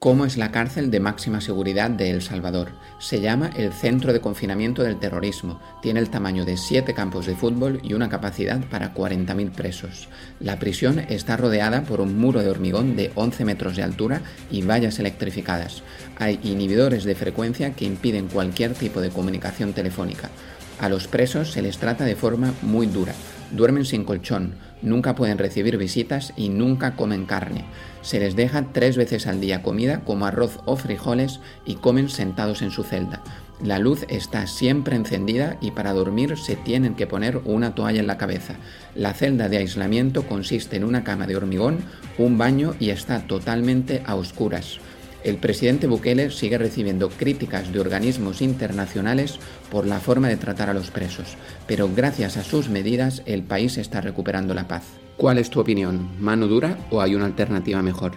¿Cómo es la cárcel de máxima seguridad de El Salvador? Se llama el Centro de Confinamiento del Terrorismo. Tiene el tamaño de siete campos de fútbol y una capacidad para 40.000 presos. La prisión está rodeada por un muro de hormigón de 11 metros de altura y vallas electrificadas. Hay inhibidores de frecuencia que impiden cualquier tipo de comunicación telefónica. A los presos se les trata de forma muy dura. Duermen sin colchón, nunca pueden recibir visitas y nunca comen carne. Se les deja tres veces al día comida como arroz o frijoles y comen sentados en su celda. La luz está siempre encendida y para dormir se tienen que poner una toalla en la cabeza. La celda de aislamiento consiste en una cama de hormigón, un baño y está totalmente a oscuras. El presidente Bukele sigue recibiendo críticas de organismos internacionales por la forma de tratar a los presos, pero gracias a sus medidas el país está recuperando la paz. ¿Cuál es tu opinión? ¿Mano dura o hay una alternativa mejor?